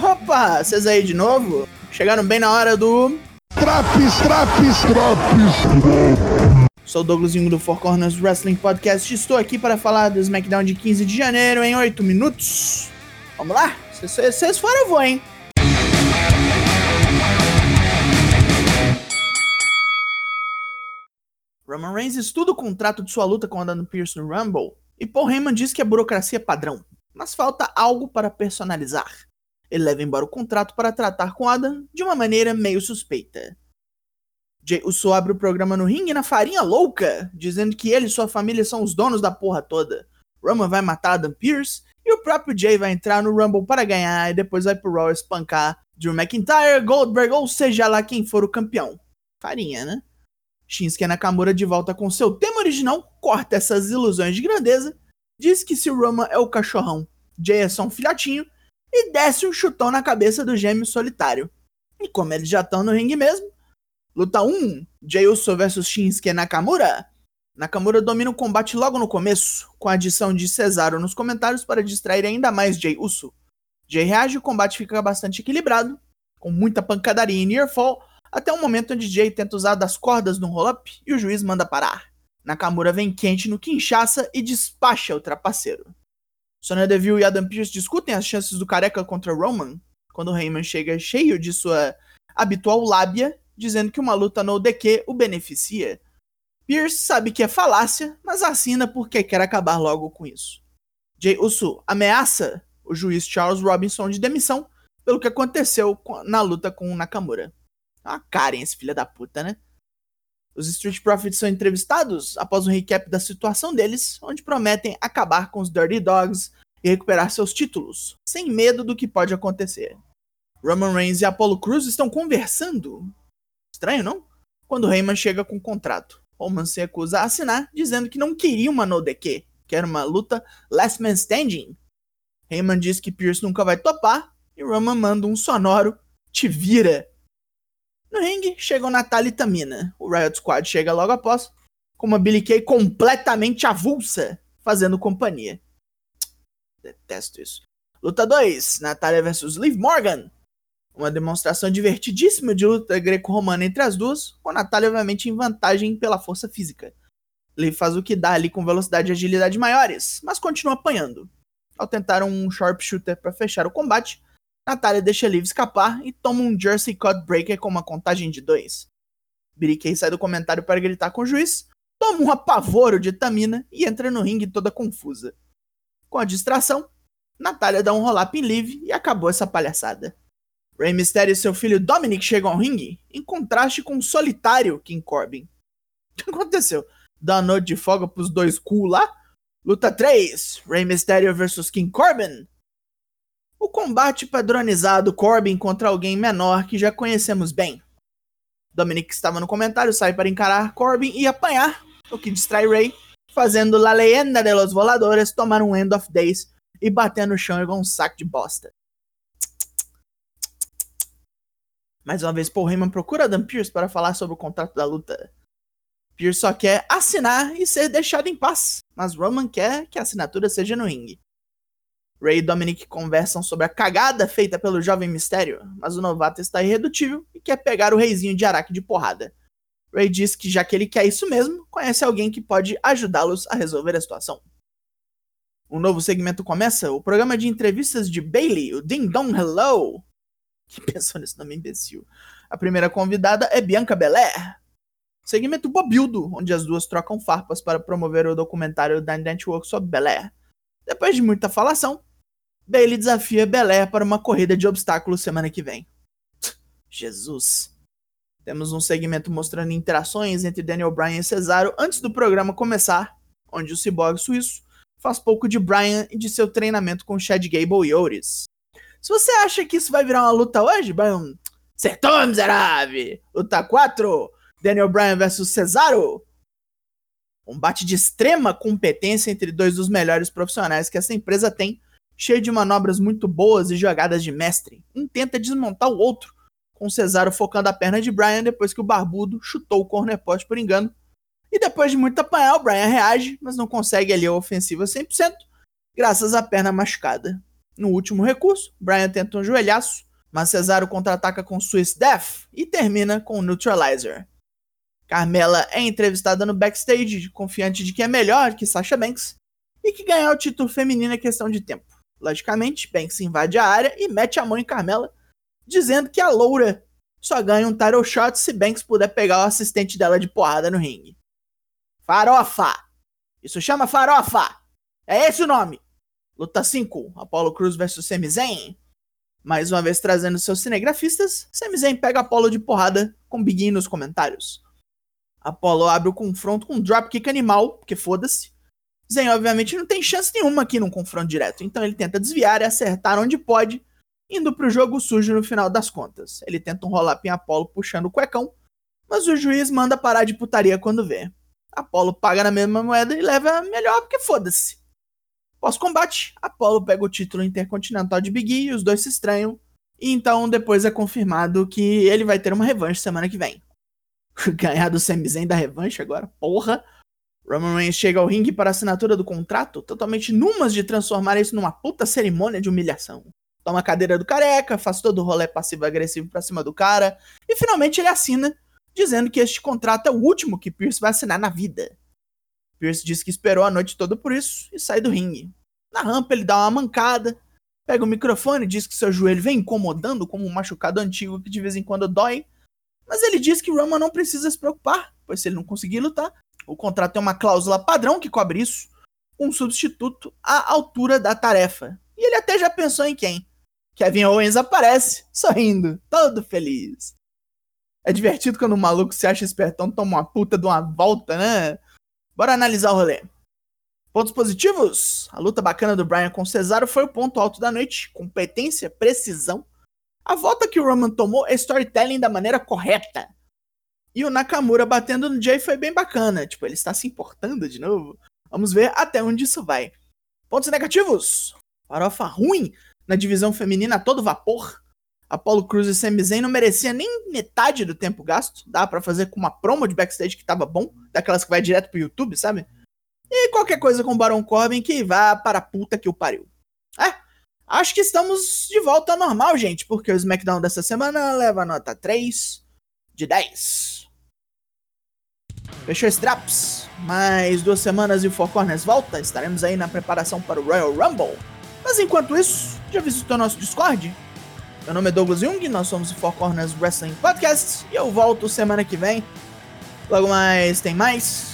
Opa, vocês aí de novo? Chegaram bem na hora do. Traps, traps, traps. Sou o Douglasinho do Four Corners Wrestling Podcast e estou aqui para falar do SmackDown de 15 de janeiro em 8 minutos. Vamos lá? Se vocês forem, eu vou, hein? Roman Reigns estuda o contrato de sua luta com Adam Pearce no Rumble e Paul Heyman diz que a burocracia é padrão, mas falta algo para personalizar. Ele leva embora o contrato para tratar com Adam de uma maneira meio suspeita. Jay Uso abre o programa no ringue na farinha louca, dizendo que ele e sua família são os donos da porra toda. Roman vai matar Adam Pearce e o próprio Jay vai entrar no Rumble para ganhar e depois vai pro Raw espancar Drew McIntyre, Goldberg ou seja lá quem for o campeão. Farinha, né? Shinsuke Nakamura de volta com seu tema original, corta essas ilusões de grandeza, diz que se o Roman é o cachorrão, Jay é só um filhotinho e desce um chutão na cabeça do gêmeo solitário. E como eles já estão no ringue mesmo, luta 1, Jay Uso vs Shinsuke Nakamura. Nakamura domina o combate logo no começo, com a adição de Cesaro nos comentários para distrair ainda mais Jay Uso. Jay reage e o combate fica bastante equilibrado, com muita pancadaria e near fall, até o momento onde Jay tenta usar das cordas no roll-up e o juiz manda parar. Nakamura vem quente no Kinshasa e despacha o trapaceiro. Sonya Deville e Adam Pearce discutem as chances do careca contra Roman, quando Heyman chega cheio de sua habitual lábia, dizendo que uma luta no DQ o beneficia. Pierce sabe que é falácia, mas assina porque quer acabar logo com isso. Jay Uso ameaça o juiz Charles Robinson de demissão pelo que aconteceu na luta com Nakamura. É uma Karen esse filho da puta, né? Os Street Profits são entrevistados após um recap da situação deles, onde prometem acabar com os Dirty Dogs e recuperar seus títulos, sem medo do que pode acontecer. Roman Reigns e Apollo Cruz estão conversando. Estranho, não? Quando Heyman chega com o contrato. Roman se recusa a assinar, dizendo que não queria uma no DQ, que era uma luta last man standing. Heyman diz que Pierce nunca vai topar, e Roman manda um sonoro te vira no ringue, chegam Natália e Tamina. O Riot Squad chega logo após, com uma Billy Kay completamente avulsa, fazendo companhia. Detesto isso. Luta 2, Natália vs Liv Morgan. Uma demonstração divertidíssima de luta greco-romana entre as duas, com Natália obviamente em vantagem pela força física. Liv faz o que dá ali com velocidade e agilidade maiores, mas continua apanhando. Ao tentar um sharpshooter para fechar o combate, Natália deixa Liv escapar e toma um Jersey Cut Breaker com uma contagem de dois. Billy sai do comentário para gritar com o juiz, toma um apavoro de Tamina e entra no ringue toda confusa. Com a distração, Natália dá um roll-up em Liv e acabou essa palhaçada. Rey Mysterio e seu filho Dominic chegam ao ringue, em contraste com o solitário King Corbin. O que aconteceu? Dá noite de folga pros dois cool lá? Luta 3, Rey Mysterio vs King Corbin. O combate padronizado Corbin contra alguém menor que já conhecemos bem. Dominic estava no comentário, sai para encarar Corbin e apanhar, o que distrai Ray, fazendo La Leyenda de los Voladores tomar um End of Days e bater no chão igual um saco de bosta. Mais uma vez, Paul Heyman procura Adam Pearce para falar sobre o contrato da luta. Pearce só quer assinar e ser deixado em paz, mas Roman quer que a assinatura seja no ringue. Ray e Dominic conversam sobre a cagada feita pelo jovem mistério, mas o novato está irredutível e quer pegar o reizinho de Araque de porrada. Ray diz que já que ele quer isso mesmo, conhece alguém que pode ajudá-los a resolver a situação. Um novo segmento começa, o programa de entrevistas de Bailey, o Ding Dong Hello. Que pensou nesse nome imbecil? A primeira convidada é Bianca Belair. Segmento bobildo, onde as duas trocam farpas para promover o documentário da Network sobre Belair. Depois de muita falação, Bailey desafia Belair para uma corrida de obstáculos semana que vem. Jesus. Temos um segmento mostrando interações entre Daniel Bryan e Cesaro antes do programa começar, onde o ciborgue suíço faz pouco de Bryan e de seu treinamento com Chad Gable e Otis. Se você acha que isso vai virar uma luta hoje, Bryan, acertou, miserável! Luta 4, Daniel Bryan versus Cesaro. Um bate de extrema competência entre dois dos melhores profissionais que essa empresa tem cheio de manobras muito boas e jogadas de mestre. Um tenta desmontar o outro, com Cesaro focando a perna de Brian depois que o barbudo chutou o corner post por engano. E depois de muito apanhar, o Brian reage, mas não consegue ali a ofensiva 100%, graças à perna machucada. No último recurso, Brian tenta um joelhaço, mas Cesaro contra-ataca com Swiss Death e termina com o Neutralizer. Carmela é entrevistada no backstage, confiante de que é melhor que Sasha Banks e que ganhar o título feminino é questão de tempo. Logicamente, Banks invade a área e mete a mão em Carmela, dizendo que a loura só ganha um title shot se Banks puder pegar o assistente dela de porrada no ringue. Farofa! Isso chama farofa! É esse o nome! Luta 5, Apollo Cruz vs Sami Zayn. Mais uma vez trazendo seus cinegrafistas, Sami Zayn pega Apollo de porrada com Big E nos comentários. Apollo abre o confronto com um dropkick animal, porque foda-se. Zayn obviamente não tem chance nenhuma aqui num confronto direto, então ele tenta desviar e acertar onde pode, indo pro jogo sujo no final das contas. Ele tenta um roll-up em Apollo puxando o cuecão, mas o juiz manda parar de putaria quando vê. Apollo paga na mesma moeda e leva melhor porque foda-se. Pós-combate, Apollo pega o título intercontinental de Big E e os dois se estranham. E então depois é confirmado que ele vai ter uma revanche semana que vem. Ganhar do Sami da revanche agora, porra. Roman Reigns chega ao ringue para assinatura do contrato, totalmente numas de transformar isso numa puta cerimônia de humilhação. Toma a cadeira do careca, faz todo o rolê passivo-agressivo pra cima do cara, e finalmente ele assina, dizendo que este contrato é o último que Pierce vai assinar na vida. Pierce diz que esperou a noite toda por isso e sai do ringue. Na rampa ele dá uma mancada, pega o microfone e diz que seu joelho vem incomodando como um machucado antigo que de vez em quando dói. Mas ele diz que Roman não precisa se preocupar, pois se ele não conseguir lutar, o contrato tem uma cláusula padrão que cobre isso, um substituto à altura da tarefa. E ele até já pensou em quem? Kevin Owens aparece, sorrindo, todo feliz. É divertido quando um maluco se acha espertão toma uma puta de uma volta, né? Bora analisar o rolê. Pontos positivos? A luta bacana do Brian com o Cesaro foi o ponto alto da noite. Competência, precisão. A volta que o Roman tomou é storytelling da maneira correta. E o Nakamura batendo no Jay foi bem bacana. Tipo, ele está se importando de novo. Vamos ver até onde isso vai. Pontos negativos? Farofa ruim na divisão feminina a todo vapor. Apollo Cruz e Sami Zayn não merecia nem metade do tempo gasto. Dá para fazer com uma promo de backstage que tava bom, daquelas que vai direto pro YouTube, sabe? E qualquer coisa com o Baron Corbin que vá para a puta que o pariu. É, acho que estamos de volta ao normal, gente, porque o SmackDown dessa semana leva nota 3 de 10. Fechou esse Traps? Mais duas semanas e o Four Corners volta. Estaremos aí na preparação para o Royal Rumble. Mas enquanto isso, já visitou nosso Discord? Meu nome é Douglas Jung, nós somos o Four Corners Wrestling Podcast e eu volto semana que vem. Logo mais tem mais.